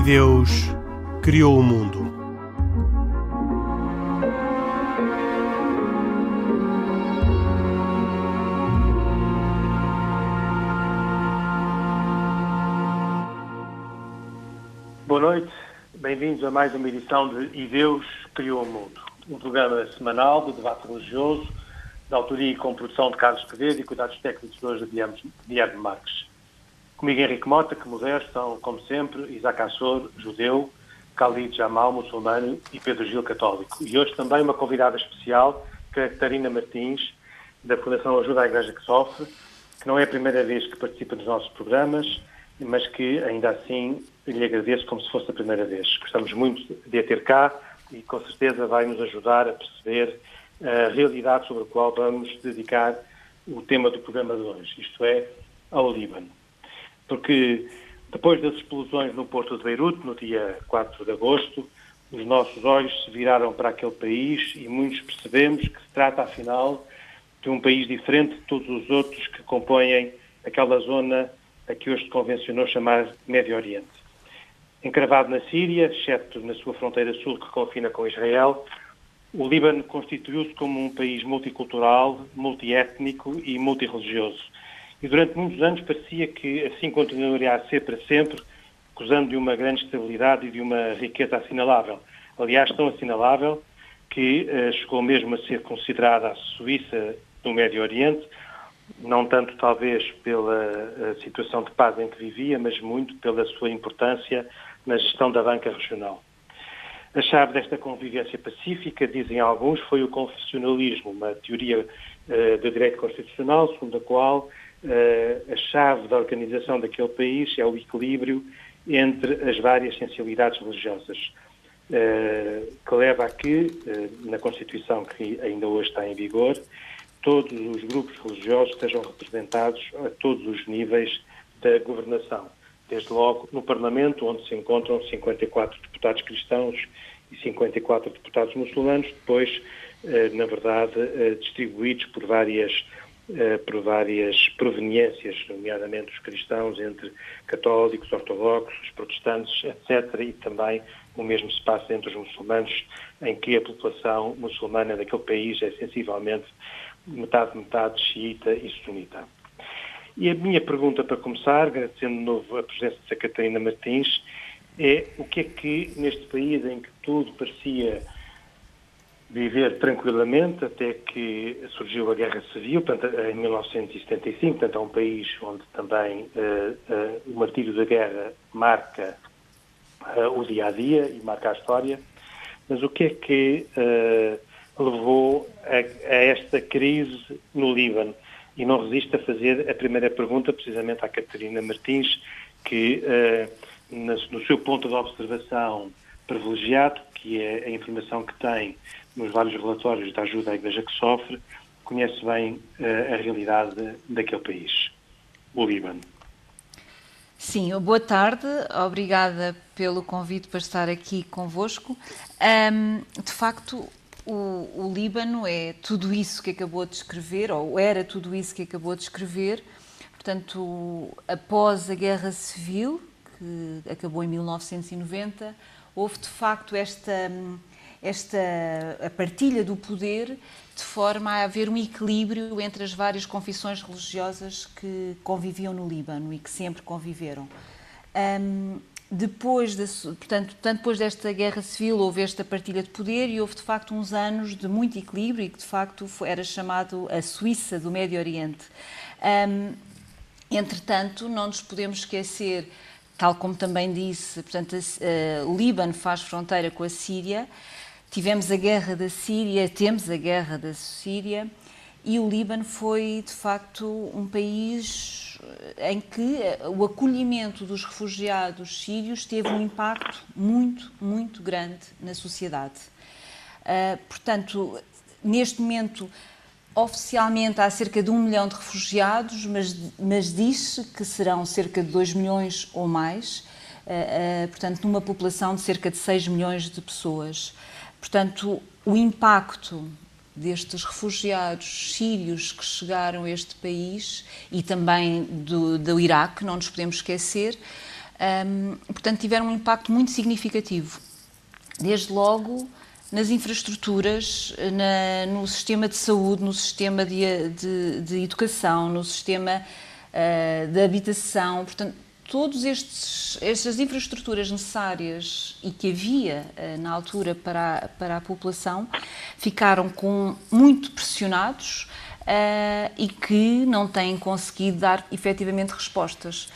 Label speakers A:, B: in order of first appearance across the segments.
A: E Deus criou o mundo.
B: Boa noite, bem-vindos a mais uma edição de E Deus Criou o Mundo, um programa semanal de debate religioso, de autoria e com produção de Carlos Pereira e cuidados técnicos de hoje de Guilherme Marques. Comigo Henrique Mota, que modera, estão, como sempre, Isaac Assor, judeu, Khalid Jamal, muçulmano e Pedro Gil, católico. E hoje também uma convidada especial, Catarina Martins, da Fundação Ajuda à Igreja que Sofre, que não é a primeira vez que participa nos nossos programas, mas que ainda assim lhe agradeço como se fosse a primeira vez. Gostamos muito de a ter cá e com certeza vai nos ajudar a perceber a realidade sobre a qual vamos dedicar o tema do programa de hoje, isto é, ao Líbano. Porque depois das explosões no porto de Beirute, no dia 4 de agosto, os nossos olhos se viraram para aquele país e muitos percebemos que se trata, afinal, de um país diferente de todos os outros que compõem aquela zona a que hoje se convencionou chamar Médio Oriente. Encravado na Síria, exceto na sua fronteira sul que confina com Israel, o Líbano constituiu-se como um país multicultural, multiétnico e multirreligioso. E durante muitos anos parecia que assim continuaria a ser para sempre, gozando de uma grande estabilidade e de uma riqueza assinalável. Aliás, tão assinalável que uh, chegou mesmo a ser considerada a Suíça do Médio Oriente, não tanto talvez pela eh, situação de paz em que vivia, mas muito pela sua importância na gestão da banca regional. A chave desta convivência pacífica, dizem alguns, foi o confessionalismo, uma teoria uh, de direito constitucional, segundo a qual a chave da organização daquele país é o equilíbrio entre as várias sensibilidades religiosas, uh, que leva a que, na Constituição que ainda hoje está em vigor, todos os grupos religiosos estejam representados a todos os níveis da governação desde logo no Parlamento, onde se encontram 54 deputados cristãos e 54 deputados muçulmanos, depois, eh, na verdade, eh, distribuídos por várias eh, por várias proveniências, nomeadamente os cristãos entre católicos, ortodoxos, protestantes, etc., e também o mesmo se passa entre os muçulmanos, em que a população muçulmana daquele país é sensivelmente metade-metade xiita e sunita. E a minha pergunta para começar, agradecendo de novo a presença de Catarina Martins, é o que é que neste país em que tudo parecia viver tranquilamente até que surgiu a Guerra Civil, portanto, em 1975, portanto, é um país onde também uh, uh, o martírio da guerra marca uh, o dia a dia e marca a história, mas o que é que levou a, a esta crise no Líbano? e não resisto a fazer a primeira pergunta precisamente à Catarina Martins, que no seu ponto de observação privilegiado, que é a informação que tem nos vários relatórios da ajuda à Igreja que sofre, conhece bem uh, a realidade daquele país, o Líbano.
C: Sim, boa tarde, obrigada pelo convite para estar aqui convosco. Um, de facto, o, o, Líbano é tudo isso que acabou de descrever, ou era tudo isso que acabou de descrever. Portanto, após a Guerra Civil, que acabou em 1990, houve de facto esta, esta a partilha do poder de forma a haver um equilíbrio entre as várias confissões religiosas que conviviam no Líbano e que sempre conviveram. Um, depois, de, portanto, tanto depois desta guerra civil houve esta partilha de poder e houve de facto uns anos de muito equilíbrio e que de facto era chamado a Suíça do Médio Oriente. Um, entretanto, não nos podemos esquecer, tal como também disse, portanto, o Líbano faz fronteira com a Síria, tivemos a guerra da Síria, temos a guerra da Síria e o Líbano foi de facto um país em que o acolhimento dos refugiados sírios teve um impacto muito, muito grande na sociedade. Uh, portanto, neste momento, oficialmente há cerca de um milhão de refugiados, mas, mas diz-se que serão cerca de 2 milhões ou mais, uh, uh, portanto, numa população de cerca de 6 milhões de pessoas. Portanto, o impacto destes refugiados sírios que chegaram a este país e também do, do Iraque, não nos podemos esquecer, um, portanto, tiveram um impacto muito significativo. Desde logo nas infraestruturas, na, no sistema de saúde, no sistema de, de, de educação, no sistema uh, de habitação. Portanto, todas estas infraestruturas necessárias e que havia uh, na altura para a, para a população ficaram com, muito pressionados uh, e que não têm conseguido dar efetivamente respostas.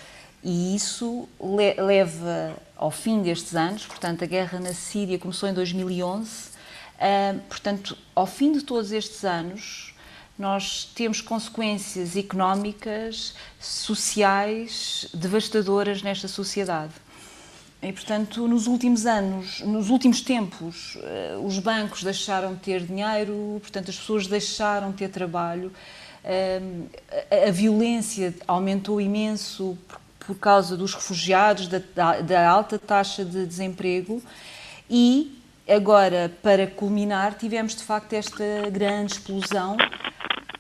C: E isso le leva ao fim destes anos, portanto, a guerra na Síria começou em 2011, uh, portanto, ao fim de todos estes anos, nós temos consequências económicas, sociais, devastadoras nesta sociedade. E, portanto, nos últimos anos, nos últimos tempos, uh, os bancos deixaram de ter dinheiro, portanto, as pessoas deixaram de ter trabalho, uh, a, violência aumentou imenso por causa dos refugiados, da, da alta taxa de desemprego e agora, para culminar, tivemos de facto esta grande explosão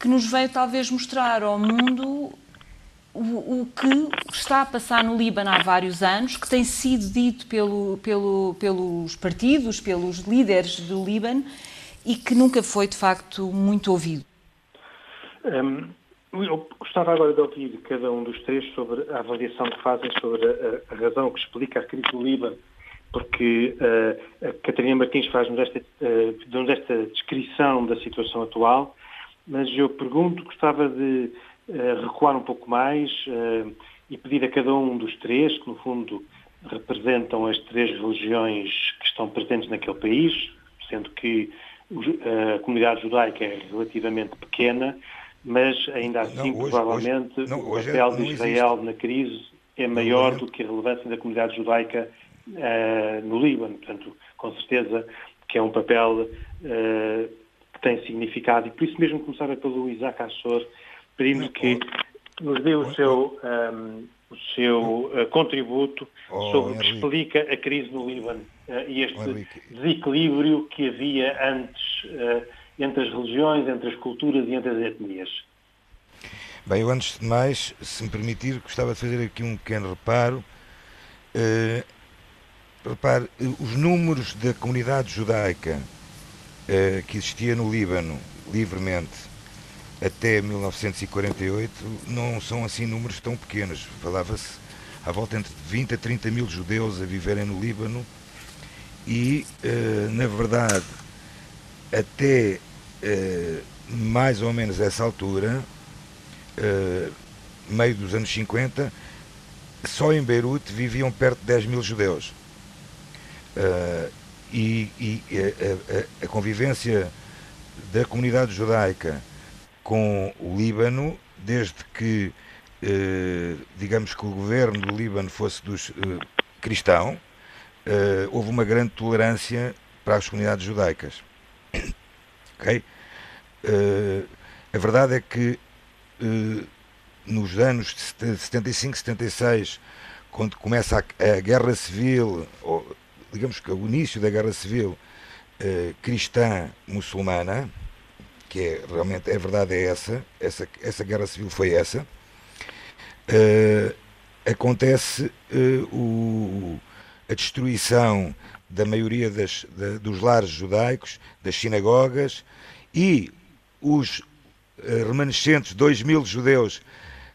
C: que nos veio talvez mostrar ao mundo o, o, que está a passar no Líbano há vários anos, que tem sido dito pelo, pelo, pelos partidos, pelos líderes do Líbano e que nunca foi de facto muito ouvido.
B: Um, eu gostava agora de ouvir cada um dos três sobre a avaliação que fazem sobre a, a razão que explica a crise do Líbano, porque uh, a Catarina Martins faz-nos esta, uh, esta descrição da situação atual, mas eu pergunto, gostava de uh, recuar um pouco mais e pedir a cada um dos três, que no fundo representam as três religiões que estão presentes naquele país, sendo que a comunidade judaica é relativamente pequena, mas ainda assim, não, hoje, provavelmente, hoje, não, o é- papel de Israel existe. na crise é maior não, do que a relevância da comunidade judaica uh, no Líbano. Portanto, com certeza que é um papel uh, que tem significado. E por isso mesmo começava pelo Isaac Assor, pedindo que nos dê o seu, um, ehm, o seu uh, contributo oh, sobre o que explica a crise no Líbano e este oh, desequilíbrio que havia antes entre as religiões, entre as culturas e entre as etnias.
D: Bem, eu antes de mais, se me permitir, gostava de fazer aqui um pequeno reparo. Repare, os números da comunidade judaica uh, que existia no Líbano, livremente, até 1948, não são assim números tão pequenos. Falava-se à volta entre 20 a 30 mil judeus a viverem no Líbano e, uh, na verdade, até uh, mais ou menos essa altura, meio dos anos 50, só em Beirute viviam perto de 10 mil judeus. Uh, e, e a, a, a, convivência da comunidade judaica com o Líbano, desde que, digamos que o governo do Líbano fosse dos cristão, houve uma grande tolerância para as comunidades judaicas. Ok? Uh, a verdade é que uh, nos anos de 75, 76, quando começa a, a guerra civil, ou digamos que o início da guerra civil uh, cristã muçulmana, que é realmente a verdade é essa, essa, essa guerra civil foi essa, acontece o, a destruição da maioria das, da, dos lares judaicos, das sinagogas e os uh, remanescentes 2 mil judeus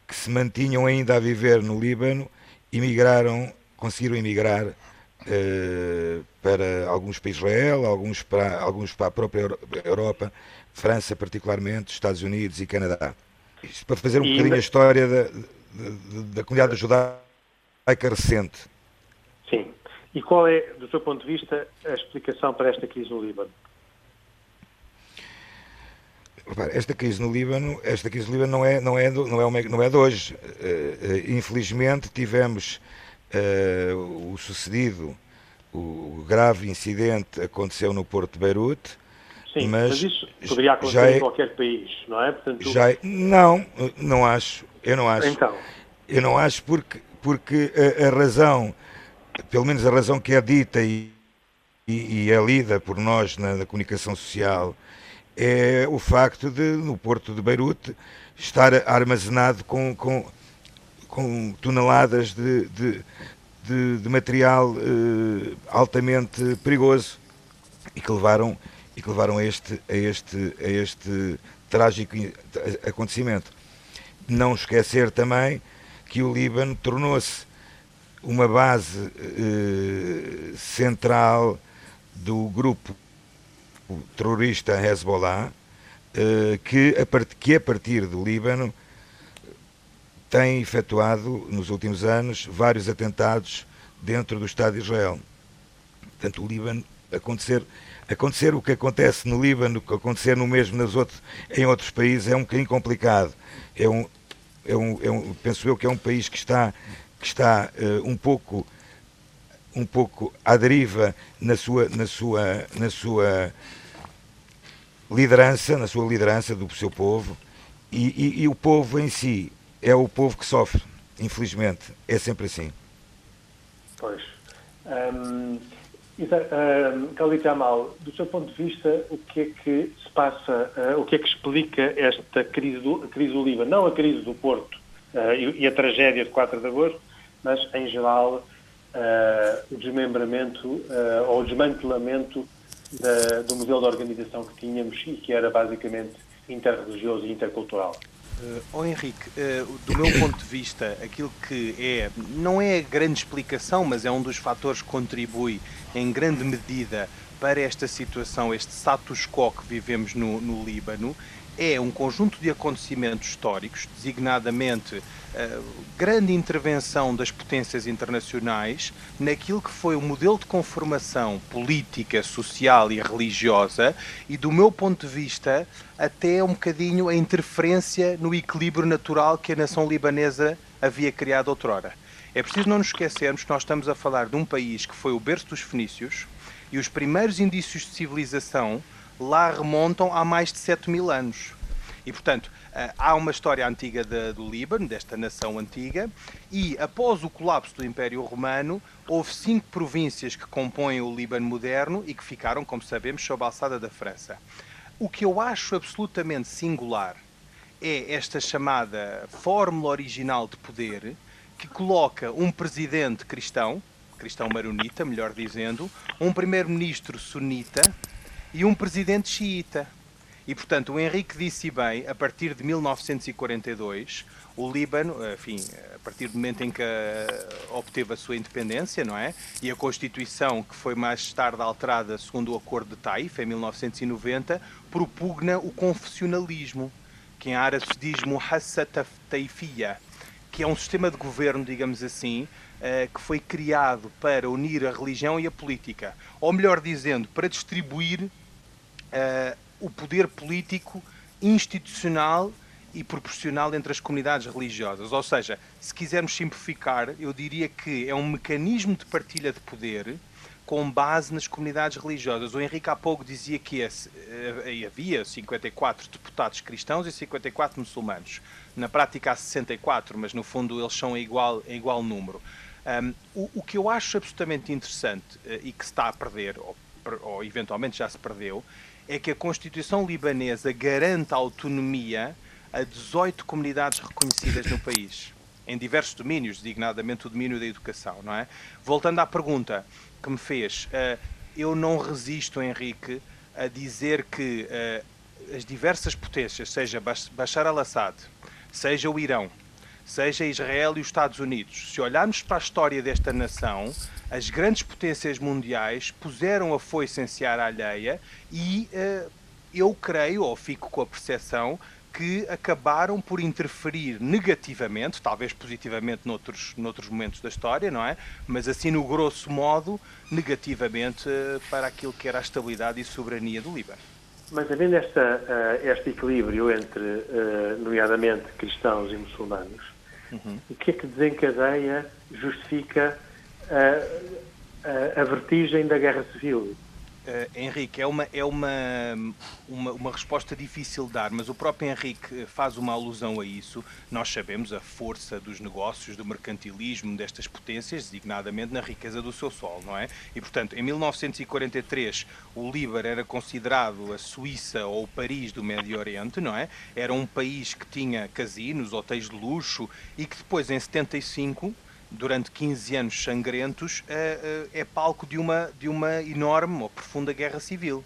D: que se mantinham ainda a viver no Líbano emigraram, conseguiram emigrar para alguns para Israel, alguns para, alguns para a própria Europa, França particularmente, Estados Unidos e Canadá. Isto para fazer um e bocadinho a história da, da, da comunidade judaica recente.
B: Sim. E qual é, do seu ponto de vista, a explicação para esta crise no Líbano?
D: Esta crise no Líbano, esta crise no Líbano não é, não é, não é, não é de hoje. Uh, infelizmente tivemos uh, o sucedido, o grave incidente aconteceu no Porto de Beirute.
B: Sim, mas, mas isso poderia acontecer é, em qualquer país, não é?
D: Portanto, já é, não, não acho. Eu não acho.
B: Então.
D: Eu não acho porque, porque a, a razão, pelo menos a razão que é dita e, e, e é lida por nós na, na comunicação social, é o facto de, no porto de Beirute, estar armazenado com, com, com toneladas de, de, de, de material uh, altamente perigoso e que levaram, e que levaram a, este, a, este, a este trágico acontecimento. Não esquecer também que o Líbano tornou-se uma base uh, central do grupo terrorista Hezbollah, uh, que, a que a partir do Líbano tem efetuado nos últimos anos vários atentados dentro do Estado de Israel. Portanto, o Líbano acontecer acontecer o que acontece no Líbano, que acontecer no mesmo nas outros, em outros países é um bocadinho complicado. É um, é um, é um, penso eu que é um país que está que está uh, um pouco um pouco à deriva na sua na sua na sua liderança, na sua liderança do seu povo e, e, e o povo em si é o povo que sofre, infelizmente. É sempre assim.
B: Pois. Um, um, do seu ponto de vista, o que é que se passa, uh, o que é que explica esta crise do, crise do Líbano? Não a crise do Porto uh, e, e, a tragédia de 4 de agosto, mas, em geral, uh, o desmembramento ou o desmantelamento da, do modelo de organização que tínhamos e que era basicamente interreligioso e intercultural.
E: Uh, oh Henrique, uh, do meu ponto de vista, aquilo que é, não é grande explicação, mas é um dos fatores que contribui em grande medida para esta situação, este status quo que vivemos no, no Líbano, é um conjunto de acontecimentos históricos, designadamente uh, grande intervenção das potências internacionais naquilo que foi o modelo de conformação política, social e religiosa, e do meu ponto de vista, até um bocadinho a interferência no equilíbrio natural que a nação libanesa havia criado outrora. É preciso não nos esquecermos que nós estamos a falar de um país que foi o berço dos fenícios e os primeiros indícios de civilização lá remontam há mais de 7 mil anos. E, portanto, eh, há uma história antiga de, do Líbano, desta nação antiga, e após o colapso do Império Romano, houve cinco províncias que compõem o Líbano moderno e que ficaram, como sabemos, sob a alçada da França. O que eu acho absolutamente singular é esta chamada fórmula original de poder que coloca um presidente cristão, cristão maronita, melhor dizendo, um primeiro-ministro sunita e um presidente xiita. E, portanto, o Henrique disse bem, a partir de 1942, o Líbano, enfim, a partir do momento em que eh, obteve a sua independência, não é? E a Constituição, que foi mais tarde alterada segundo o Acordo de Taif, em 1990, propugna o confessionalismo, que em árabe se diz Muhassat Taifiyya, que é um sistema de governo, digamos assim, que foi criado para unir a religião e a política. Ou melhor dizendo, para distribuir uh, o poder político institucional e proporcional entre as comunidades religiosas. Ou seja, se quisermos simplificar, eu diria que é um mecanismo de partilha de poder com base nas comunidades religiosas. O Henrique há pouco dizia que eh, havia 54 deputados cristãos e 54 muçulmanos. Na prática há 64, mas no fundo eles são em igual, em igual número. Um, o, o, que eu acho absolutamente interessante uh, e que se está a perder, ou, ou eventualmente já se perdeu, é que a Constituição libanesa garante autonomia a 18 comunidades reconhecidas no país, em diversos domínios, designadamente o domínio da educação, não é? Voltando à pergunta que me fez, uh, eu não resisto, Henrique, a dizer que uh, as diversas potências, seja Bashar al-Assad, seja o Irão, seja Israel e os Estados Unidos, se olharmos para a história desta nação, as grandes potências mundiais puseram a foice em seara alheia e uh, eu creio, ou fico com a percepção, que acabaram por interferir negativamente, talvez positivamente noutros, noutros momentos da história, não é? Mas assim, no grosso modo, negativamente uh, para aquilo que era a estabilidade e soberania do Líbano.
B: Mas havendo esta, uh, este equilíbrio entre, nomeadamente, cristãos e muçulmanos, uhum. o que é que desencadeia, justifica a, a, a vertigem da guerra civil.
E: Uh, Henrique, é, uma, é uma, uma, uma, resposta difícil de dar, mas o próprio Henrique faz uma alusão a isso. Nós sabemos a força dos negócios, do mercantilismo destas potências, designadamente na riqueza do seu solo, não é? E, portanto, em 1943, o Líbano era considerado a Suíça ou o Paris do Médio Oriente, não é? Era um país que tinha casinos, hotéis de luxo e que depois, em 75, durante 15 anos sangrentos, é palco de uma, de uma enorme ou profunda guerra civil.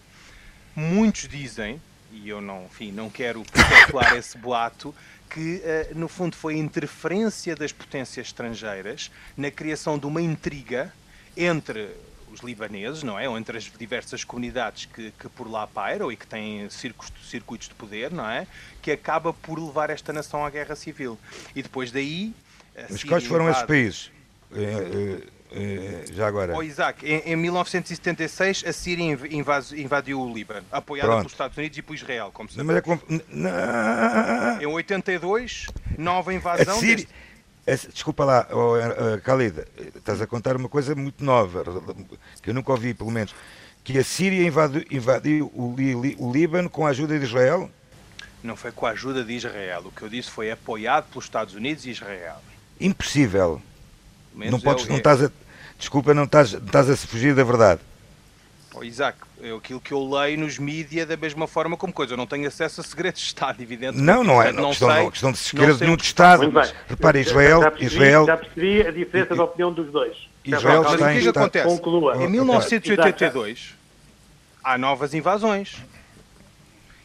E: Muitos dizem, e eu não, enfim, não quero perpetuar esse boato, que no fundo foi a interferência das potências estrangeiras na criação de uma intriga entre os libaneses, não é? Ou entre as diversas comunidades que, que por lá pairam e que têm circuitos, circuitos de poder, não é? Que acaba por levar esta nação à guerra civil. E depois daí.
D: Mas quais foram esses países? É, é, é, já agora.
E: Oh, Isaac, em, em 1976 a Síria invadiu o Líbano, apoiada Pronto. pelos Estados Unidos e por Israel, como se Mas é. Em 82, nova invasão.
D: A Síria... Deste... Desculpa lá, oh, uh, Khalid, estás a contar uma coisa muito nova, que eu nunca ouvi, pelo menos. Que a Síria invadiu, invadiu o, Li, o Líbano com a ajuda de Israel?
E: Não foi com a ajuda de Israel. O que eu disse foi apoiado pelos Estados Unidos e Israel.
D: Impossível. Não, podes, é não estás a, desculpa, não estás, não estás a se fugir da verdade.
E: Oh, Isaac, é aquilo que eu leio nos mídias da mesma forma como coisa. Eu não tenho acesso a segredos de Estado, evidente.
D: Não, não é. Não, questão, sei, não, questão de segredo de nenhum de Estado. Mas, repare, Israel,
B: já percebi,
D: Israel...
B: Já percebi a diferença de opinião dos dois.
E: Israel mas o que, é que acontece? Conclua. Em 1982 há novas invasões.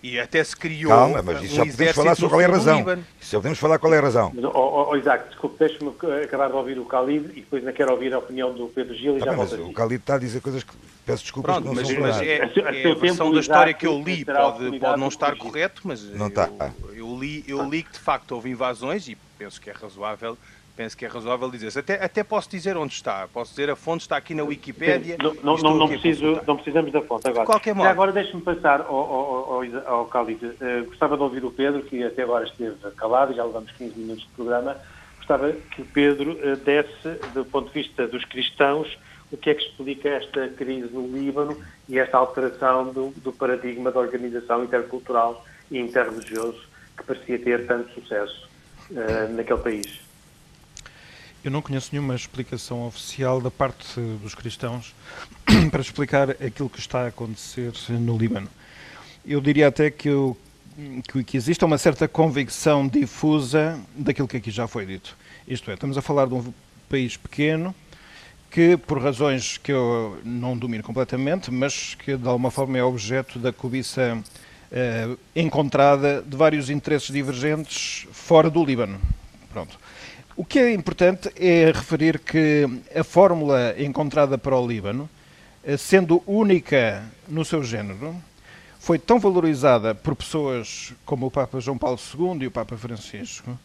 E: E até se criou.
D: Calma, mas isso um já podemos falar sobre qual é a razão. Isso já podemos falar qual é a razão.
B: Mas, oh, oh, oh Isaac, desculpe, deixe-me acabar de ouvir o Khalid e depois ainda quero ouvir a opinião do Pedro Gil e tá já
D: volto. O Khalid está a dizer coisas que peço desculpas
E: Pronto,
D: que
E: não mas, são mas é, é, a versão da história que eu li pode, pode não estar correto, mas
D: não
E: eu,
D: está.
E: eu, li, eu li que de facto houve invasões e penso que é razoável penso que é razoável dizer -se. Até, até posso dizer onde está. Posso dizer a fonte está aqui na Wikipédia.
B: Não, não, não, não preciso, não precisamos da fonte agora.
E: De qualquer modo.
B: agora deixe-me passar ao, ao, ao, ao Khalid. Uh, gostava de ouvir o Pedro, que até agora esteve calado, já levamos 15 minutos de programa. Gostava que o Pedro uh, desse, do ponto de vista dos cristãos, o que é que explica esta crise no Líbano e esta alteração do, do paradigma da organização intercultural e interreligioso que parecia ter tanto sucesso uh, naquele país.
F: Eu não conheço nenhuma explicação oficial da parte dos cristãos para explicar aquilo que está a acontecer no Líbano. Eu diria até que, eu, que, existe uma certa convicção difusa daquilo que aqui já foi dito. Isto é, estamos a falar de um país pequeno que, por razões que eu não domino completamente, mas que de alguma forma é objeto da cobiça eh, encontrada de vários interesses divergentes fora do Líbano. Pronto. O que é importante é referir que a fórmula encontrada para o Líbano, eh, sendo única no seu género, foi tão valorizada por pessoas como o Papa João Paulo II e o Papa Francisco,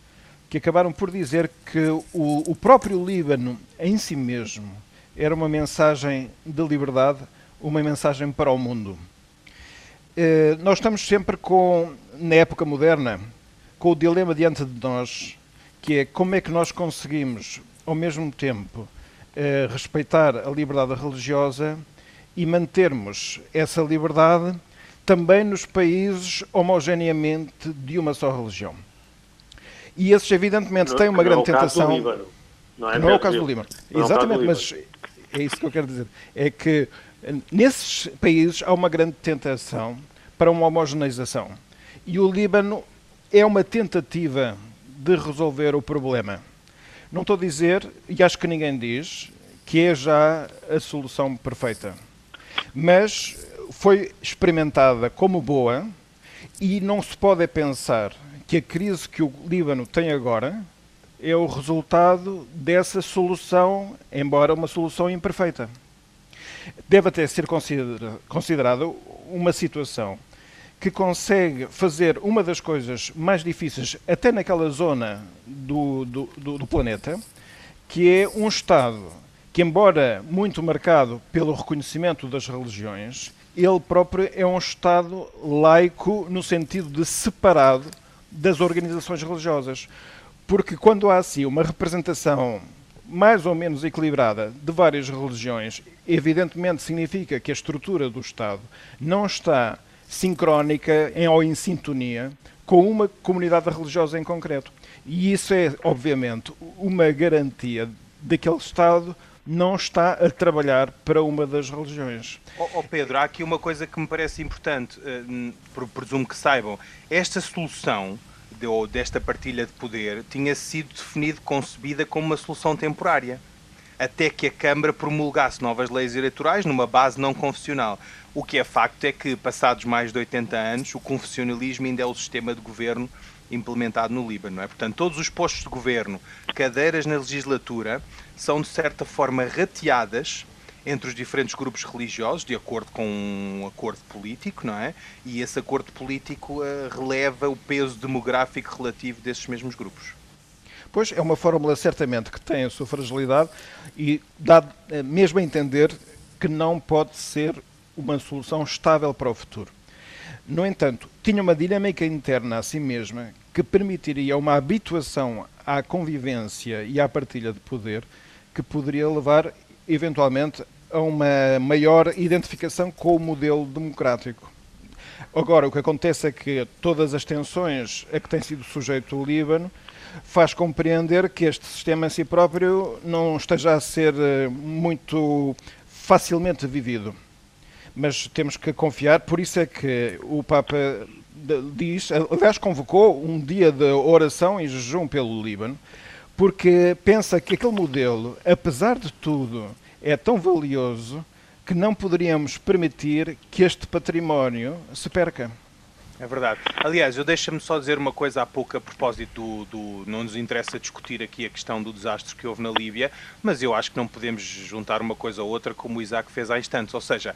F: que acabaram por dizer que o, o próprio Líbano em si mesmo era uma mensagem de liberdade, uma mensagem para o mundo. Eh, nós estamos sempre com, na época moderna, com o dilema diante de nós que é como é que nós conseguimos, ao mesmo tempo, eh, respeitar a liberdade religiosa e mantermos essa liberdade também nos países homogeneamente de uma só religião. E esses, evidentemente, têm uma grande é tentação. Não é, não é o caso do Líbano. É Exatamente, mas é isso que eu quero dizer. É que nesses países há uma grande tentação para uma homogeneização. E o Líbano é uma tentativa de resolver o problema. Não estou a dizer, e acho que ninguém diz, que é já a solução perfeita. Mas foi experimentada como boa e não se pode pensar que a crise que o Líbano tem agora é o resultado dessa solução, embora uma solução imperfeita. Deve até ser considerada uma situação que consegue fazer uma das coisas mais difíceis, até naquela zona do, do, do, do planeta, que é um Estado que, embora muito marcado pelo reconhecimento das religiões, ele próprio é um Estado laico no sentido de separado das organizações religiosas. Porque quando há assim uma representação mais ou menos equilibrada de várias religiões, evidentemente significa que a estrutura do Estado não está sincrónica ou em sintonia com uma comunidade religiosa em concreto. E isso é, obviamente, uma garantia de que aquele Estado não está a trabalhar para uma das religiões.
E: Oh, oh Pedro, há aqui uma coisa que me parece importante, uh, presumo que saibam. Esta solução de, ou desta partilha de poder tinha sido definido, concebida como uma solução temporária, até que a Câmara promulgasse novas leis eleitorais numa base não confessional. O que é facto é que, passados mais de 80 anos, o confessionalismo ainda é o sistema de governo implementado no Líbano. É? Portanto, todos os postos de governo, cadeiras na legislatura, são de certa forma rateadas entre os diferentes grupos religiosos, de acordo com um acordo político, não é? E esse acordo político uh, releva o peso demográfico relativo desses mesmos grupos.
F: Pois, é uma fórmula certamente que tem a sua fragilidade e dá eh, mesmo a entender que não pode ser uma solução estável para o futuro. No entanto, tinha uma dinâmica interna a si mesma que permitiria uma habituação à convivência e à partilha de poder que poderia levar eventualmente a uma maior identificação com o modelo democrático. Agora, o que acontece é que todas as tensões a que tem sido sujeito o Líbano faz compreender que este sistema em si próprio não esteja a ser eh, muito facilmente vivido. Mas temos que confiar, por isso é que o Papa diz, aliás, convocou um dia de oração e jejum pelo Líbano, porque pensa que aquele modelo, apesar de tudo, é tão valioso que não poderíamos permitir que este património se perca.
E: É verdade. Aliás, eu deixa-me só dizer uma coisa há pouco a propósito do, do, Não nos interessa discutir aqui a questão do desastre que houve na Líbia, mas eu acho que não podemos juntar uma coisa a outra como o Isaac fez há instantes. Ou seja,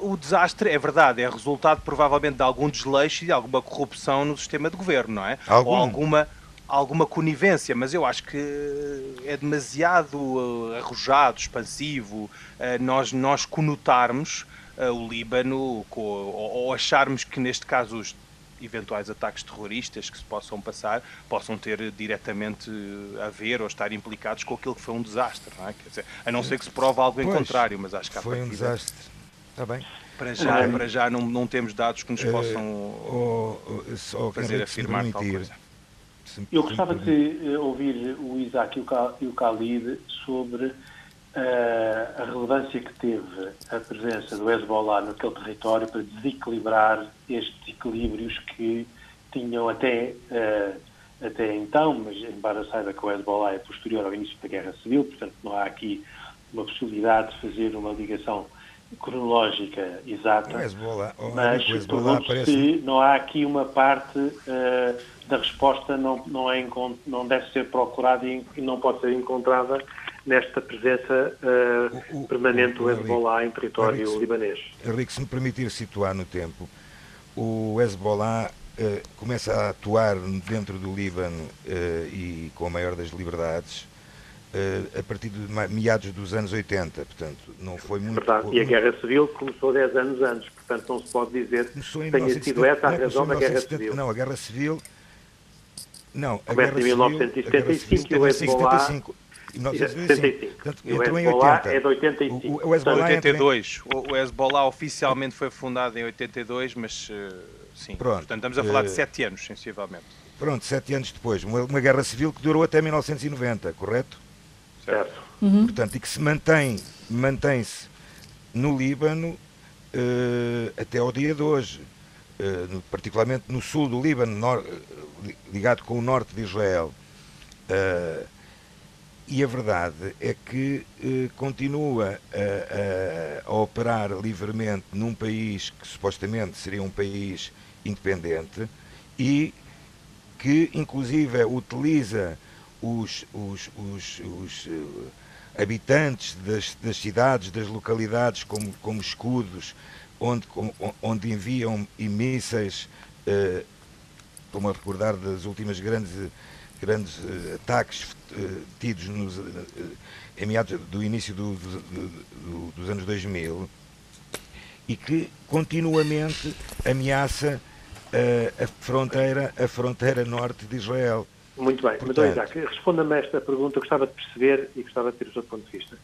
E: o desastre, é verdade, é resultado provavelmente de algum desleixo e de alguma corrupção no sistema de governo, não é?
D: Algum.
E: Ou alguma alguma conivência, mas eu acho que é demasiado uh, arrojado, expansivo, uh, nós, nós conotarmos uh, o Líbano com, ou, ou, acharmos que neste caso os eventuais ataques terroristas que se possam passar possam ter diretamente a ver ou estar implicados com aquilo que foi um desastre, não é? Dizer, a não ser que se prove algo em pois, contrário, mas acho que
D: foi um desastre. Está bem.
E: Para já, para já não, não temos dados que nos possam uh, oh, oh, fazer afirmar tal coisa.
B: Eu gostava de eh, ouvir o Isaac e o Khalid sobre uh, a relevância que teve a presença do Hezbollah naquele território para desequilibrar estes equilíbrios que tinham até, uh, até então, mas embora saiba que o Hezbollah é posterior ao início da Guerra Civil, portanto não há aqui uma possibilidade de fazer uma ligação cronológica exata,
D: Hezbollah,
B: mas parece... não há aqui uma parte uh, da resposta não, não, é, não deve ser procurada e não pode ser encontrada nesta presença uh, o, o, permanente do Hezbollah em território Henrique, libanês.
D: Henrique, se me permitir situar no tempo, o Hezbollah uh, começa a atuar dentro do Líbano uh, e com a maior das liberdades a partir de meados dos anos 80, portanto, não foi muito...
B: Verdade, e a Guerra Civil começou 10 anos antes, portanto não se pode dizer que tenha sido essa a razão da Guerra Civil.
D: Não, a Guerra Civil não,
B: a Começa em 1975 e o Hezbollah... 1975. Portanto, e o Hezbollah é de 85. O, o, Hezbollah
E: 82. O, o Hezbollah oficialmente foi fundado em 82, mas uh, sim. Pronto. Portanto, estamos a falar uh, de 7 anos, sensivelmente.
D: Pronto, 7 anos depois. Uma, uma, guerra civil que durou até 1990, correto?
B: Certo.
D: Uhum. Portanto, e que se mantém, mantém-se no Líbano uh, até ao dia de hoje. No, particularmente no sul do Líbano, nor, ligado com o norte de Israel. Uh, e a verdade é que uh, continua a, a, a, operar livremente num país que supostamente seria um país independente e que inclusive utiliza os, os, os, os uh, habitantes das, das, cidades, das localidades como, como escudos, onde, onde enviam mísseis uh, a recordar das últimas grandes, grandes uh, ataques uh, tidos nos, uh, em meados do início do, do, do, dos anos 2000 e que continuamente ameaça a fronteira, a fronteira norte de Israel.
B: Muito bem, Portanto, mas Isaac, responda-me esta pergunta, eu gostava de perceber e gostava de ter o seu ponto de vista.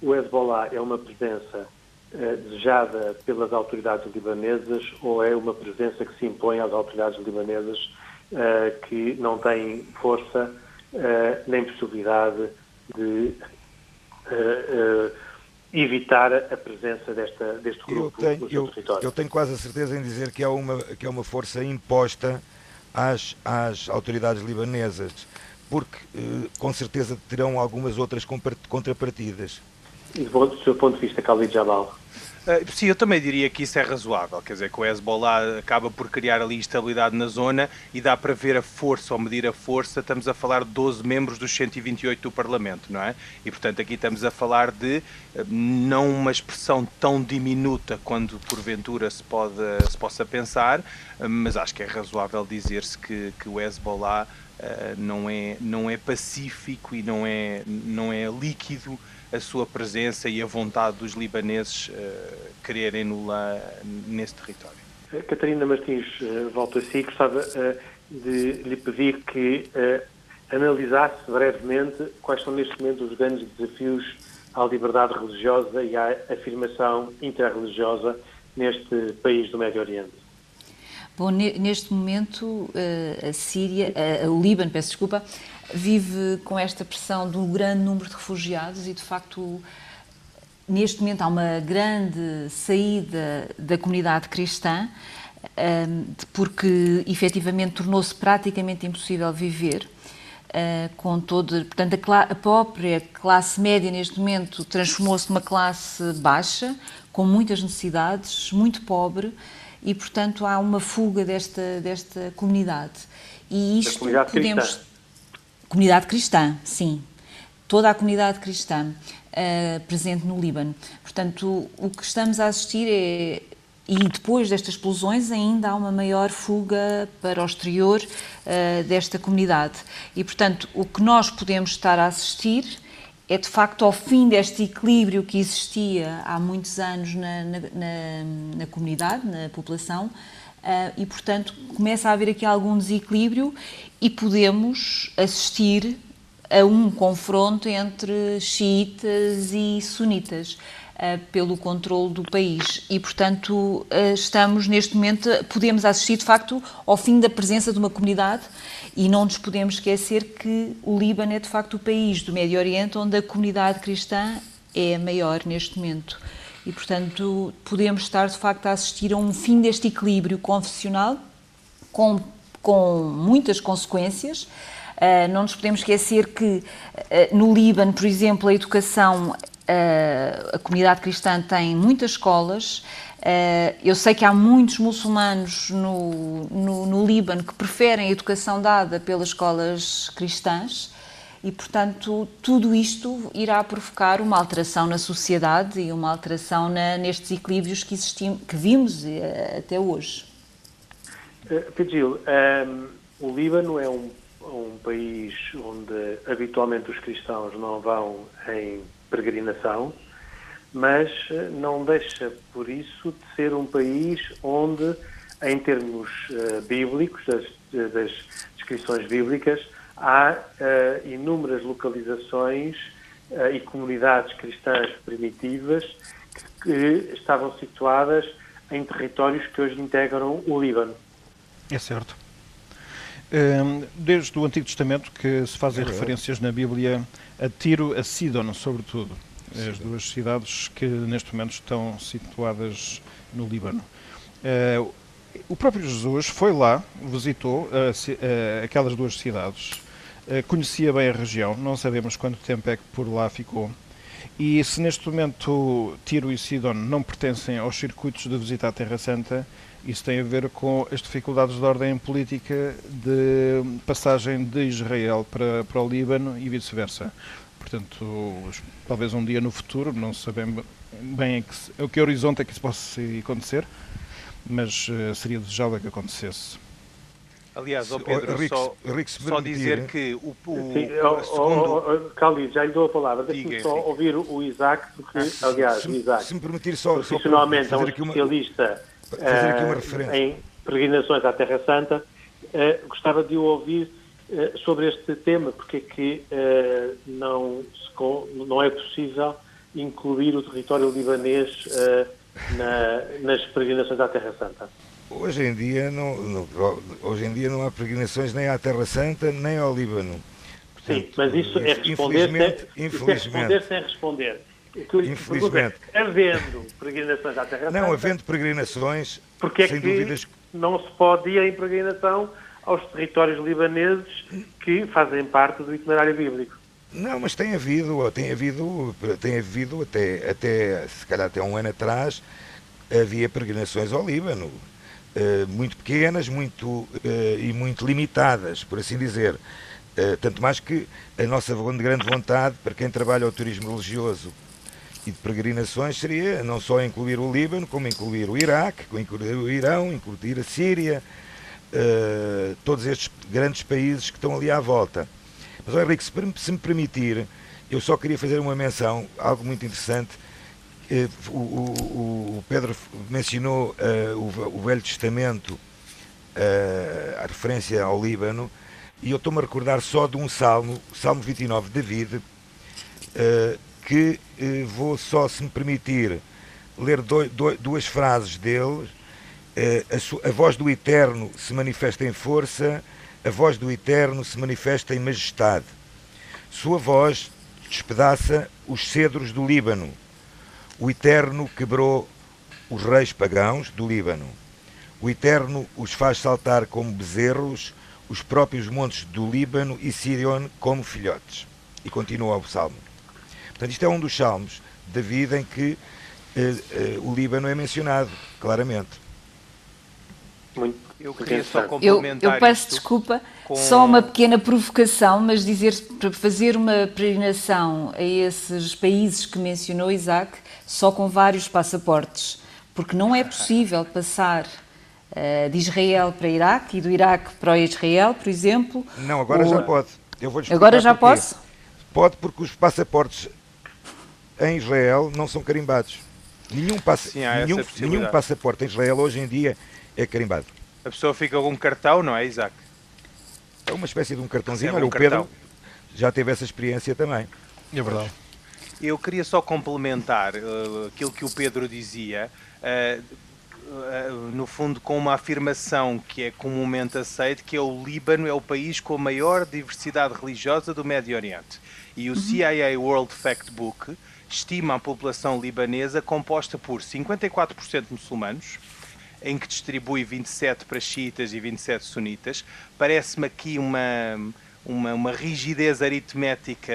B: O Hezbollah é uma presença desejada pelas autoridades libanesas ou é uma presença que se impõe às autoridades libanesas uh, que não têm força uh, nem possibilidade de evitar a presença desta, deste grupo
D: eu tenho,
B: no seu
D: eu,
B: território?
D: Eu tenho quase a certeza em dizer que é uma, que é uma força imposta às, às autoridades libanesas, porque com certeza terão algumas outras contrapartidas.
B: E do seu ponto de vista, Khalid Jabal?
E: Uh, sim, eu também diria que isso é razoável, quer dizer, que o Hezbollah acaba por criar ali estabilidade na zona e dá para ver a força ou medir a força, estamos a falar de 12 membros dos 128 do Parlamento, não é? E portanto aqui estamos a falar de uh, não uma expressão tão diminuta quando porventura se, pode, se possa pensar, uh, mas acho que é razoável dizer-se que, que o Hezbollah não, é, não é pacífico e não é, não é líquido a sua presença e a vontade dos libaneses uh, quererem nula nesse território.
B: Eh, Catarina Martins, uh, volto a si, gostava uh, de lhe pedir que analisasse brevemente quais são neste momento os grandes desafios à liberdade religiosa e à afirmação interreligiosa neste país do Médio Oriente.
C: Bom, neste momento a Síria, o Líbano, peço desculpa, vive com esta pressão do grande número de refugiados e, de facto, neste momento há uma grande saída da comunidade cristã, porque efetivamente tornou-se praticamente impossível viver. Uh, com todo, portanto, a, própria classe média neste momento transformou-se numa classe baixa, com muitas necessidades, muito pobre, e portanto há uma fuga desta, desta comunidade.
B: E isto podemos. Cristã.
C: Comunidade cristã, sim. Toda a comunidade cristã uh, presente no Líbano. Portanto, o que estamos a assistir é. E depois destas explosões, ainda há uma maior fuga para o exterior uh, desta comunidade. E, portanto, o que nós podemos estar a assistir é de facto ao fim deste equilíbrio que existia há muitos anos na, na, na, na comunidade, na população, e, portanto, começa a haver aqui algum desequilíbrio e podemos assistir a um confronto entre xiitas e sunitas uh, pelo controle do país. E, portanto, uh, estamos neste momento, podemos assistir de facto ao fim da presença de uma comunidade e não nos podemos esquecer que o Líbano é de facto o país do Médio Oriente onde a comunidade cristã é a maior neste momento e, portanto, podemos estar de facto a assistir a um fim deste equilíbrio confessional com, com muitas consequências. Uh, não nos podemos esquecer que uh, no Líbano, por exemplo, a educação, uh, a comunidade cristã tem muitas escolas. eu sei que há muitos muçulmanos no, no, no Líbano que preferem a educação dada pelas escolas cristãs e, portanto, tudo isto irá provocar uma alteração na sociedade e uma alteração na, nestes equilíbrios que, existim, que vimos eh, até hoje.
B: Pedro, um, ehm, o Líbano é um, um país onde habitualmente os cristãos não vão em peregrinação, mas eh, não deixa por isso de ser um país onde, em termos uh, bíblicos, das, das descrições bíblicas, há uh, inúmeras localizações uh, e comunidades cristãs primitivas que, que, estavam situadas em territórios que hoje integram o Líbano.
F: É certo. Ehm, desde o Antigo Testamento que se fazem é referências na Bíblia a Tiro, a Sidon, sobretudo, as duas cidades que neste momento estão situadas no Líbano. Eh, o próprio Jesus foi lá, visitou aquelas duas cidades conhecia bem a região, não sabemos quanto tempo é que por lá ficou. E se neste momento Tiro e Sidon não pertencem aos circuitos de visita à Terra Santa, isso tem a ver com as dificuldades de ordem política de passagem de Israel para, para o Líbano e vice-versa. Portanto, talvez um dia no futuro, não sabemos bem que, o que horizonte é que isso possa acontecer, mas uh, seria desejável que acontecesse.
E: Aliás, oh Pedro, Rick, só, Rick, só dizer que o, o
B: Sim, o, segundo... Oh, oh, já lhe dou a palavra. Deixe-me só ouvir o Isaac, porque, ah, aliás,
D: se,
B: o Isaac,
D: se me permitir só,
B: profissionalmente é um especialista uh, em peregrinações à Terra Santa, uh, gostava de o ouvir uh, sobre este tema, porque é que não, se, não é possível incluir o território libanês na, nas peregrinações à Terra Santa.
D: Hoje em dia não, não, hoje em dia não há peregrinações nem à Terra Santa nem ao Líbano.
B: Portanto, Sim, mas isso é responder, infelizmente, sem, infelizmente, isso é responder sem responder.
D: Infelizmente.
B: É, havendo peregrinações à Terra Santa.
D: Não, havendo peregrinações,
B: porque é que dúvidas... não se pode ir em peregrinação aos territórios libaneses que fazem parte do itinerário bíblico.
D: Não, mas tem havido, tem havido, tem havido até, até, se calhar até um ano atrás, havia peregrinações ao Líbano, muito pequenas muito, eh, e muito limitadas, por assim dizer. Eh, tanto mais que a nossa grande vontade para quem trabalha o turismo religioso e de peregrinações seria não só incluir o Líbano, como incluir o Iraque, incluir o Irão, incluir a Síria, todos estes grandes países que estão ali à volta. Mas, oh, Henrique, se, me permitir, eu só queria fazer uma menção, algo muito interessante. Eh, o, o, o Pedro mencionou uh, o, o, Velho Testamento, uh, a referência ao Líbano, e eu estou-me a recordar só de um salmo, Salmo 29 de David, uh, que vou só, se me permitir, ler do, do, duas frases dele. A, a voz do Eterno se manifesta em força, a voz do Eterno se manifesta em majestade. Sua voz despedaça os cedros do Líbano. O Eterno quebrou os reis pagãos do Líbano. O Eterno os faz saltar como bezerros, os próprios montes do Líbano e Sirion como filhotes. E continua o salmo. Portanto, isto é um dos salmos da vida em que eh, eh, o Líbano é mencionado, claramente.
B: Muito
E: eu queria só
C: complementar. Eu, eu peço desculpa, com... só uma pequena provocação, mas dizer para fazer uma peregrinação a esses países que mencionou Isaac, só com vários passaportes, porque não é possível passar uh, de Israel para Iraque e do Iraque para Israel, por exemplo.
D: Não, agora ou... já pode. Eu vou
C: agora já porquê. posso?
D: Pode, porque os passaportes em Israel não são carimbados. Nenhum, pass... Sim, nenhum, nenhum passaporte em Israel hoje em dia é carimbado.
E: A pessoa fica com um cartão, não é, Isaac?
D: É uma espécie de um cartãozinho. Olha, um o Pedro cartão. já teve essa experiência também.
F: É verdade.
E: Eu queria só complementar uh, aquilo que o Pedro dizia, uh, uh, no fundo com uma afirmação que é comumente aceita, que é o Líbano é o país com a maior diversidade religiosa do Médio Oriente. E o uhum. CIA World Factbook estima a população libanesa composta por 54% muçulmanos, em que distribui 27 para xiitas e 27 sunitas. Parece-me aqui uma, uma, uma, rigidez aritmética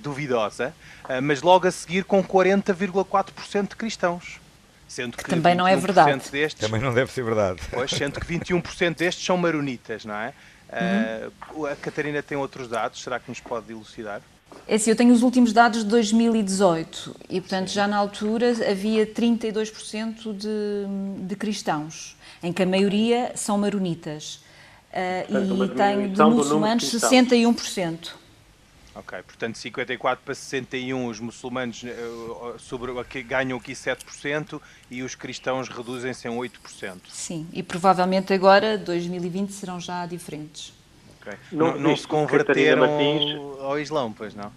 E: duvidosa, ah, mas logo a seguir com 40,4% de cristãos.
C: Sendo que, que também não é verdade.
D: Destes, também não deve ser verdade.
E: Pois, sendo que 21% destes são maronitas, não é? Uhum. Uh, a Catarina tem outros dados, será que nos pode elucidar?
C: É assim, eu tenho os últimos dados de 2018 e, portanto, Sim. já na altura havia 32% de, de cristãos, em que a maioria são maronitas. Uh, e tenho de muçulmanos 61%.
E: Ok, portanto 54 para 61 os muçulmanos eh, sobre, ganham aqui 7% e os cristãos reduzem-se em 8%.
C: Sim, e provavelmente agora, 2020, serão já diferentes.
E: Okay. Não, não, não se converteram ao Islão, pois não?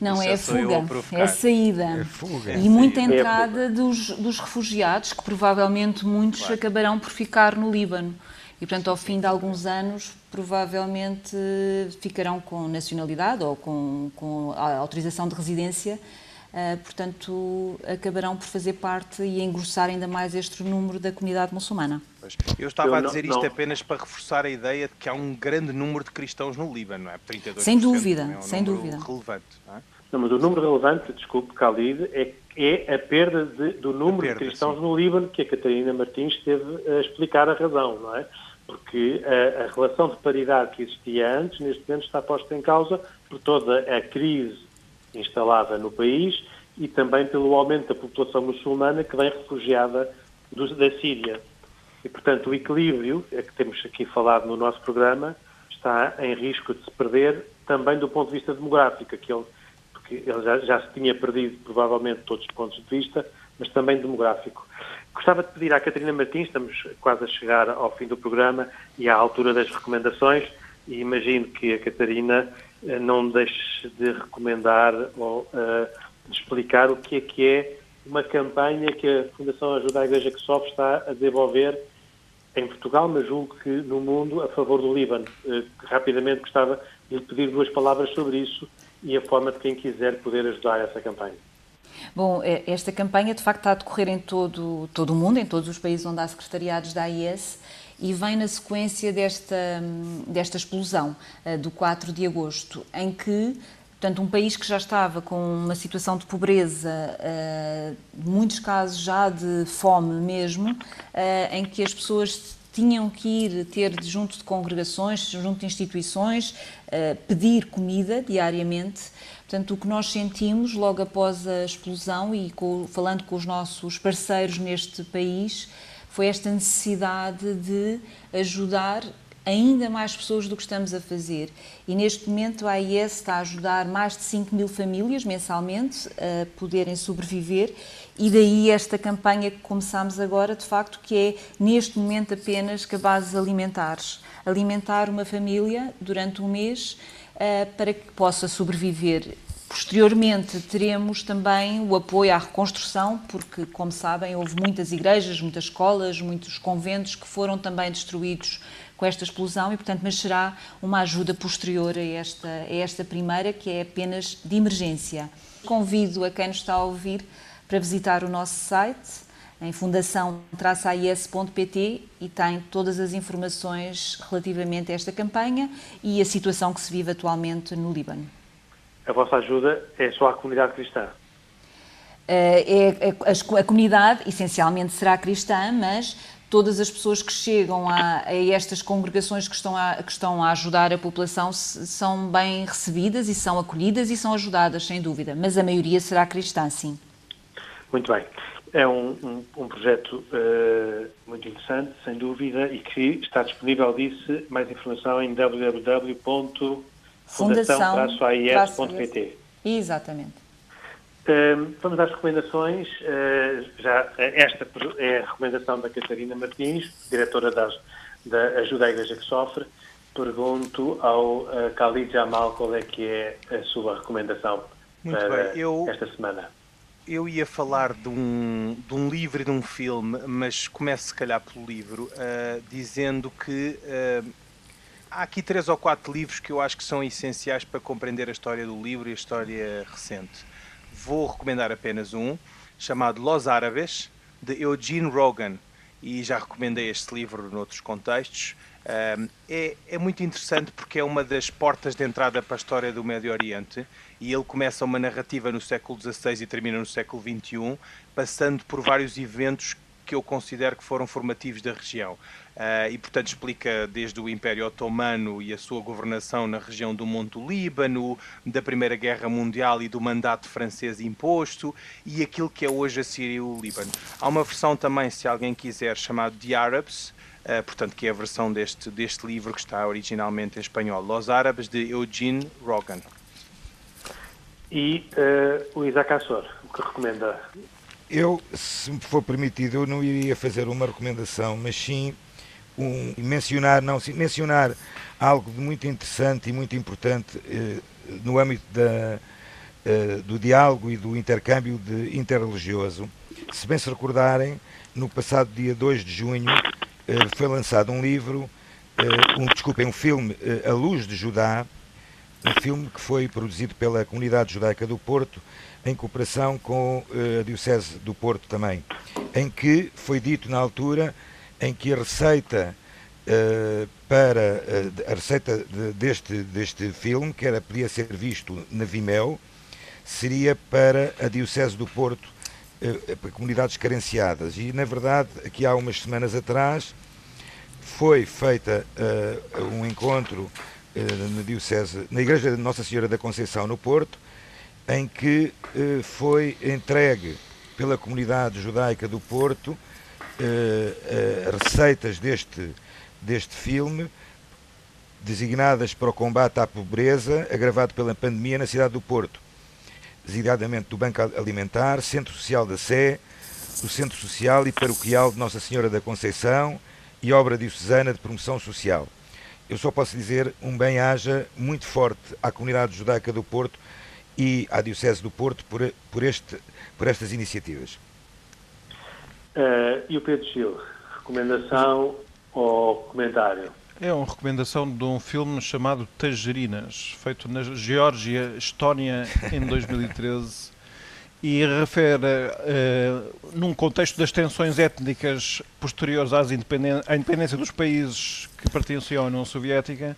C: Não, é a fuga, é a saída. É fuga. E é muita entrada dos, dos refugiados, que provavelmente muitos claro. acabarão por ficar no Líbano. E, portanto, ao fim de alguns anos, provavelmente ficarão com nacionalidade ou com, com autorização de residência Uh, portanto, acabarão por fazer parte e engrossar ainda mais este número da comunidade muçulmana.
E: Eu estava eu a dizer isto não. apenas para reforçar a ideia de que há um grande número de cristãos no Líbano, não é? 32%,
C: sem dúvida,
E: é um
C: sem dúvida.
E: relevante. Não, é?
B: não, mas o número relevante, desculpe, Khalid, é, é a perda de, do número perda, de cristãos sim. no Líbano, que a Catarina Martins esteve a explicar a razão, não é? Porque a, a relação de paridade que existia antes, neste momento, está posta em causa por toda a crise instalada no país e também pelo aumento da população muçulmana que vem refugiada do, da Síria. E, portanto, o equilíbrio, é que temos aqui falado no nosso programa, está em risco de se perder também do ponto de vista demográfico, aquele, porque ele já, já se tinha perdido provavelmente todos os pontos de vista, mas também demográfico. Gostava de pedir à Catarina Martins, estamos quase a chegar ao fim do programa e à altura das recomendações, e imagino que a Catarina não deixe de recomendar ou uh, explicar o que é que é uma campanha que a Fundação Ajuda à Igreja que Sofre está a desenvolver em Portugal, mas julgo que no mundo, a favor do Líbano. Uh, rapidamente gostava de lhe pedir duas palavras sobre isso e a forma de quem quiser poder ajudar essa campanha.
C: Bom, esta campanha de facto está a decorrer em todo, todo o mundo, em todos os países onde há secretariados da AIS e vem na sequência desta, desta explosão do 4 de agosto, em que Portanto, um país que já estava com uma situação de pobreza, uh, muitos casos já de fome mesmo, uh, em que as pessoas tinham que ir ter junto de congregações, junto de instituições, pedir comida diariamente. Portanto, o que nós sentimos logo após a explosão e falando com os nossos parceiros neste país, foi esta necessidade de ajudar ainda mais pessoas do que estamos a fazer. E neste momento a AIS está a ajudar mais de 5 mil famílias mensalmente a poderem sobreviver e daí esta campanha que começámos agora, de facto, que é neste momento apenas cabazes alimentares. Alimentar uma família durante um mês uh, para que possa sobreviver. Posteriormente teremos também o apoio à reconstrução, porque, como sabem, houve muitas igrejas, muitas escolas, muitos conventos que foram também destruídos com esta explosão e, portanto, mas será uma ajuda posterior a esta, a esta primeira, que é apenas de emergência. Convido a quem nos está a ouvir para visitar o nosso site em fundação-ais.pt e tem todas as informações relativamente a esta campanha e a situação que se vive atualmente no Líbano.
B: A vossa ajuda é só à comunidade cristã?
C: Eh, é, é, a, a, comunidade essencialmente será cristã, mas todas as pessoas que chegam a, a estas congregações que estão a, que estão a ajudar a população são bem recebidas e são acolhidas e são ajudadas, sem dúvida, mas a maioria será cristã, sim.
B: Muito bem. É um, um, um projeto uh, muito interessante, sem dúvida, e que está disponível, disse, mais informação em www.fundação-ais.pt.
C: Exatamente.
B: Vamos às recomendações. Ah, já esta é a recomendação da Catarina Martins, diretora das, da Ajuda à Igreja que Sofre. Pergunto ao uh, Khalid Jamal qual é que é a sua recomendação
E: Muito
B: para
E: bem. Eu,
B: esta semana.
E: Eu ia falar de um, de um livro e de um filme, mas começo se calhar pelo livro, uh, dizendo que uh, há aqui três ou quatro livros que eu acho que são essenciais para compreender a história do livro e a história recente vou recomendar apenas um, chamado Los Árabes, de Eugene Rogan, e já recomendei este livro noutros contextos. é, é, muito interessante porque é uma das portas de entrada para a história do Médio Oriente e ele começa uma narrativa no século XVI e termina no século XXI, passando por vários eventos que eu considero que foram formativos da região. Uh, e, portanto, explica desde o Império Otomano e a sua governação na região do Monte Líbano, da Primeira Guerra Mundial e do mandato francês imposto, e aquilo que é hoje a Síria e o Líbano. Há uma versão também, se alguém quiser, chamada The Arabs, uh, portanto, que é a versão deste, deste livro que está originalmente em espanhol, Los Árabes, de Eugene Rogan.
B: E uh, o Isaac Assor, o que recomenda?
D: Eu, se me for permitido, eu não iria fazer uma recomendação, mas sim um, mencionar, não, mencionar algo de muito interessante e muito importante eh, no âmbito da, eh, do diálogo e do intercâmbio de interreligioso. Se bem se recordarem, no passado dia 2 de junho eh, foi lançado um livro, eh, um, desculpem, um filme, eh, A Luz de Judá, um filme que foi produzido pela comunidade judaica do Porto, em cooperação com eh, a Diocese do Porto também, em que foi dito na altura em que a receita uh, para uh, a receita de, deste, deste filme, que era, podia ser visto na Vimeo, seria para a Diocese do Porto, uh, para comunidades carenciadas. E, na verdade, aqui há umas semanas atrás, foi feita um encontro na Diocese, na Igreja de Nossa Senhora da Conceição, no Porto, em que foi entregue pela comunidade judaica do Porto uh, receitas deste, deste filme designadas para o combate à pobreza agravado pela pandemia na cidade do Porto, designadamente do Banco Alimentar, Centro Social da Sé, do Centro Social e Paroquial de Nossa Senhora da Conceição e Obra Diocesana de Promoção Social. Eu só posso dizer um bem-aja muito forte à comunidade judaica do Porto e à Diocese do Porto por, por, este, por estas iniciativas.
B: Uh, e o Pedro Gil, recomendação ou comentário?
F: É uma recomendação de um filme chamado Tangerinas, feito na Geórgia, Estónia, em 2013. E refere, uh, num contexto das tensões étnicas posteriores às independen à independência dos países que pertenciam à União Soviética,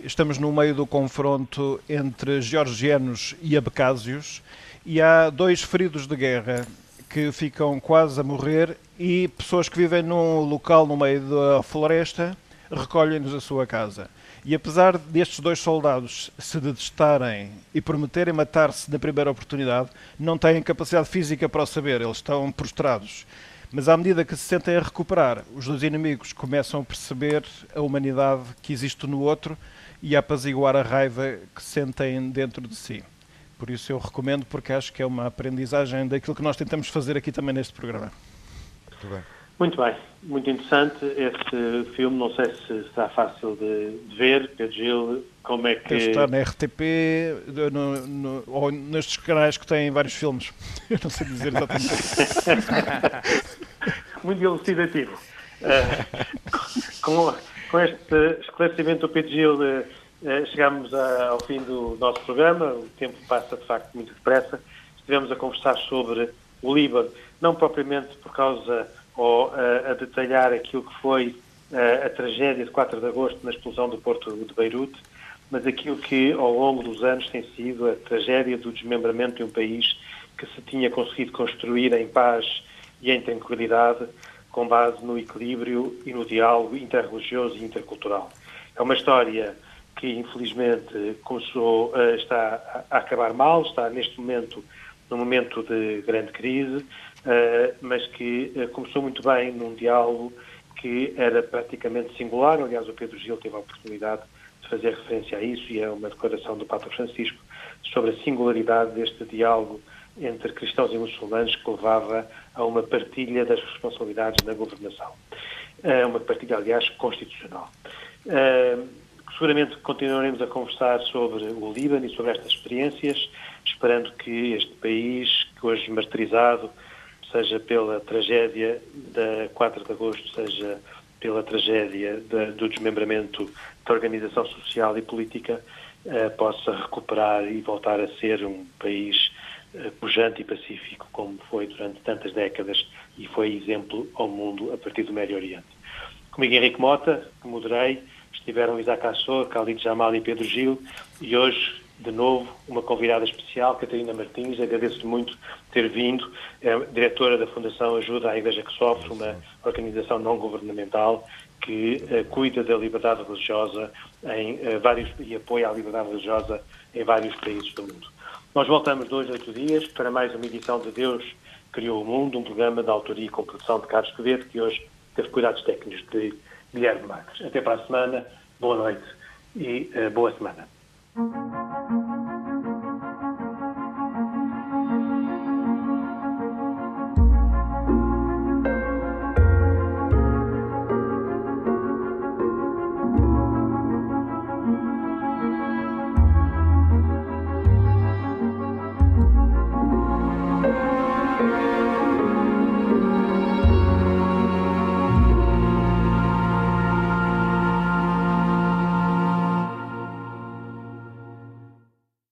F: estamos no meio do confronto entre georgianos e abcásios e há dois feridos de guerra que ficam quase a morrer e pessoas que vivem num local no meio da floresta recolhem-nos a sua casa. E apesar destes dois soldados se detestarem e prometerem matar-se na primeira oportunidade, não têm capacidade física para o saber, eles estão prostrados. Mas à medida que se sentem a recuperar, os dois inimigos começam a perceber a humanidade que existe no outro e a apaziguar a raiva que sentem dentro de si. Por isso eu recomendo, porque acho que é uma aprendizagem daquilo que nós tentamos fazer aqui também neste programa.
B: Muito bem. Muito bem, muito interessante esse filme. Não sei se está fácil de, de ver. Pedro Gil, como é que.
F: Estar na RTP no, no, ou nestes canais que têm vários filmes. Eu não sei dizer exatamente.
B: muito elucidativo. Uh, com, com, este esclarecimento do Pedro Gil, uh, chegamos a, ao fim do nosso programa. O tempo passa de facto muito depressa. Estivemos a conversar sobre o Líbano, não propriamente por causa ou a detalhar aquilo que foi a tragédia de 4 de agosto na explosão do porto de Beirute, mas aquilo que ao longo dos anos tem sido a tragédia do desmembramento de um país que se tinha conseguido construir em paz e em tranquilidade, com base no equilíbrio e no diálogo interreligioso e intercultural. É uma história que, infelizmente, começou, está a acabar mal, está neste momento num momento de grande crise, uh, mas que uh, começou muito bem num diálogo que era praticamente singular. Aliás, o Pedro Gil teve a oportunidade de fazer referência a isso e é uma declaração do Papa Francisco sobre a singularidade deste diálogo entre cristãos e muçulmanos que levava a uma partilha das responsabilidades na governação. Uh, uma partilha, aliás, constitucional. seguramente continuaremos a conversar sobre o Líbano e sobre estas experiências, esperando que este país, que hoje martirizado, seja pela tragédia da 4 de agosto, seja pela tragédia do desmembramento da organização social e política, eh, possa recuperar e voltar a ser um país eh, pujante e pacífico, como foi durante tantas décadas e foi exemplo ao mundo a partir do Médio Oriente. Comigo Henrique Mota, que moderei, estiveram Isaac Assor, Khalid Jamal e Pedro Gil, e hoje de novo uma convidada especial, Catarina Martins. Agradeço-lhe muito ter vindo. É diretora da Fundação Ajuda à Igreja que Sofre, uma organização não governamental que uh, cuida da liberdade religiosa em uh, vários e apoia a liberdade religiosa em vários países do mundo. Nós voltamos dois, oito dias para mais uma edição de Deus Criou o Mundo, um programa de autoria e com produção de Carlos Quevedo, que hoje teve cuidados técnicos de Guilherme Marques. Até para a semana, boa noite e uh, boa semana. フフフフ。